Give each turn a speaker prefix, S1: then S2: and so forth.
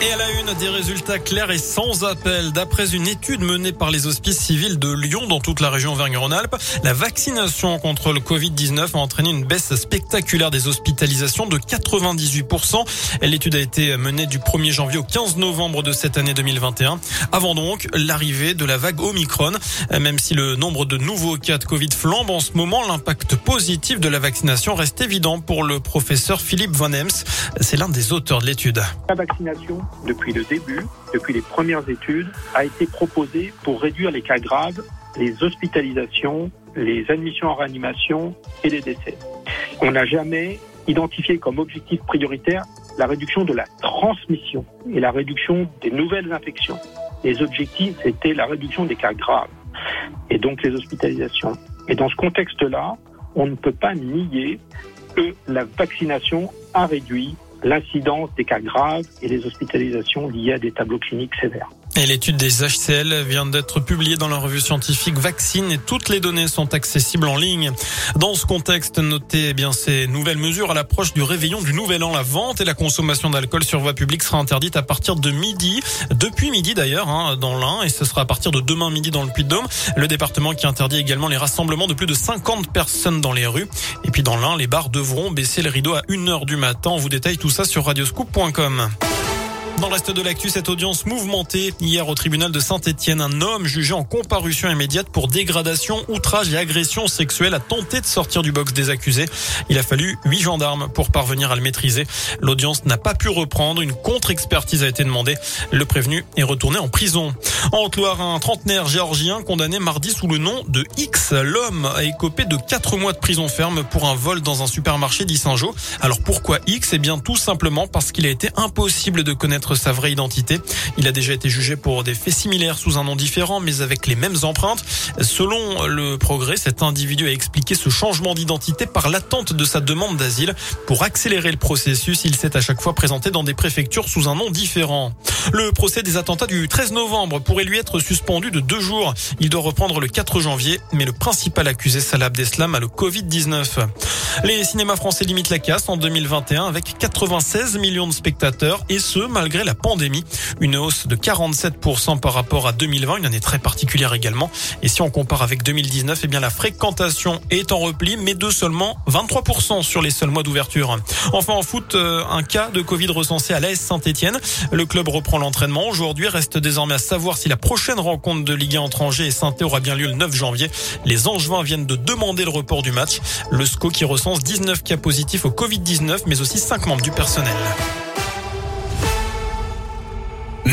S1: Et à la une, des résultats clairs et sans appel. D'après une étude menée par les hospices civils de Lyon dans toute la région Auvergne-Rhône-Alpes, la vaccination contre le Covid-19 a entraîné une baisse spectaculaire des hospitalisations de 98%. L'étude a été menée du 1er janvier au 15 novembre de cette année 2021, avant donc l'arrivée de la vague Omicron. Même si le nombre de nouveaux cas de Covid flambe en ce moment, l'impact positif de la vaccination reste évident pour le professeur Philippe Von Ems. C'est l'un des auteurs de l'étude.
S2: La vaccination depuis le début, depuis les premières études, a été proposée pour réduire les cas graves, les hospitalisations, les admissions en réanimation et les décès. On n'a jamais identifié comme objectif prioritaire la réduction de la transmission et la réduction des nouvelles infections. Les objectifs, c'était la réduction des cas graves et donc les hospitalisations. Et dans ce contexte-là, on ne peut pas nier que la vaccination a réduit l'incidence des cas graves et les hospitalisations liées à des tableaux cliniques sévères.
S1: Et l'étude des HCL vient d'être publiée dans la revue scientifique Vaccine et toutes les données sont accessibles en ligne. Dans ce contexte, notez eh bien ces nouvelles mesures à l'approche du réveillon du Nouvel An. La vente et la consommation d'alcool sur voie publique sera interdite à partir de midi, depuis midi d'ailleurs, hein, dans l'Ain, et ce sera à partir de demain midi dans le Puy-de-Dôme. Le département qui interdit également les rassemblements de plus de 50 personnes dans les rues. Et puis dans l'Ain, les bars devront baisser le rideau à 1h du matin. On vous détaille tout ça sur radioscoop.com. Dans le reste de l'actu, cette audience mouvementée hier au tribunal de Saint-Etienne, un homme jugé en comparution immédiate pour dégradation, outrage et agression sexuelle a tenté de sortir du box des accusés. Il a fallu huit gendarmes pour parvenir à le maîtriser. L'audience n'a pas pu reprendre. Une contre-expertise a été demandée. Le prévenu est retourné en prison. En Haute-Loire, un trentenaire géorgien condamné mardi sous le nom de X. L'homme a écopé de quatre mois de prison ferme pour un vol dans un supermarché d'Issingeau. Alors pourquoi X? Eh bien tout simplement parce qu'il a été impossible de connaître sa vraie identité. Il a déjà été jugé pour des faits similaires sous un nom différent, mais avec les mêmes empreintes. Selon le progrès, cet individu a expliqué ce changement d'identité par l'attente de sa demande d'asile. Pour accélérer le processus, il s'est à chaque fois présenté dans des préfectures sous un nom différent. Le procès des attentats du 13 novembre pourrait lui être suspendu de deux jours. Il doit reprendre le 4 janvier, mais le principal accusé, Salah Abdeslam, a le Covid-19. Les cinémas français limitent la casse en 2021 avec 96 millions de spectateurs et ce, malgré la pandémie. Une hausse de 47% par rapport à 2020, une année très particulière également. Et si on compare avec 2019, eh bien la fréquentation est en repli, mais de seulement 23% sur les seuls mois d'ouverture. Enfin en foot, euh, un cas de Covid recensé à l'AS Saint-Etienne. Le club reprend l'entraînement. Aujourd'hui, reste désormais à savoir si la prochaine rencontre de Ligue 1 entre Angers et saint aura bien lieu le 9 janvier. Les Angevins viennent de demander le report du match. Le SCO qui recense 19 cas positifs au Covid-19, mais aussi 5 membres du personnel.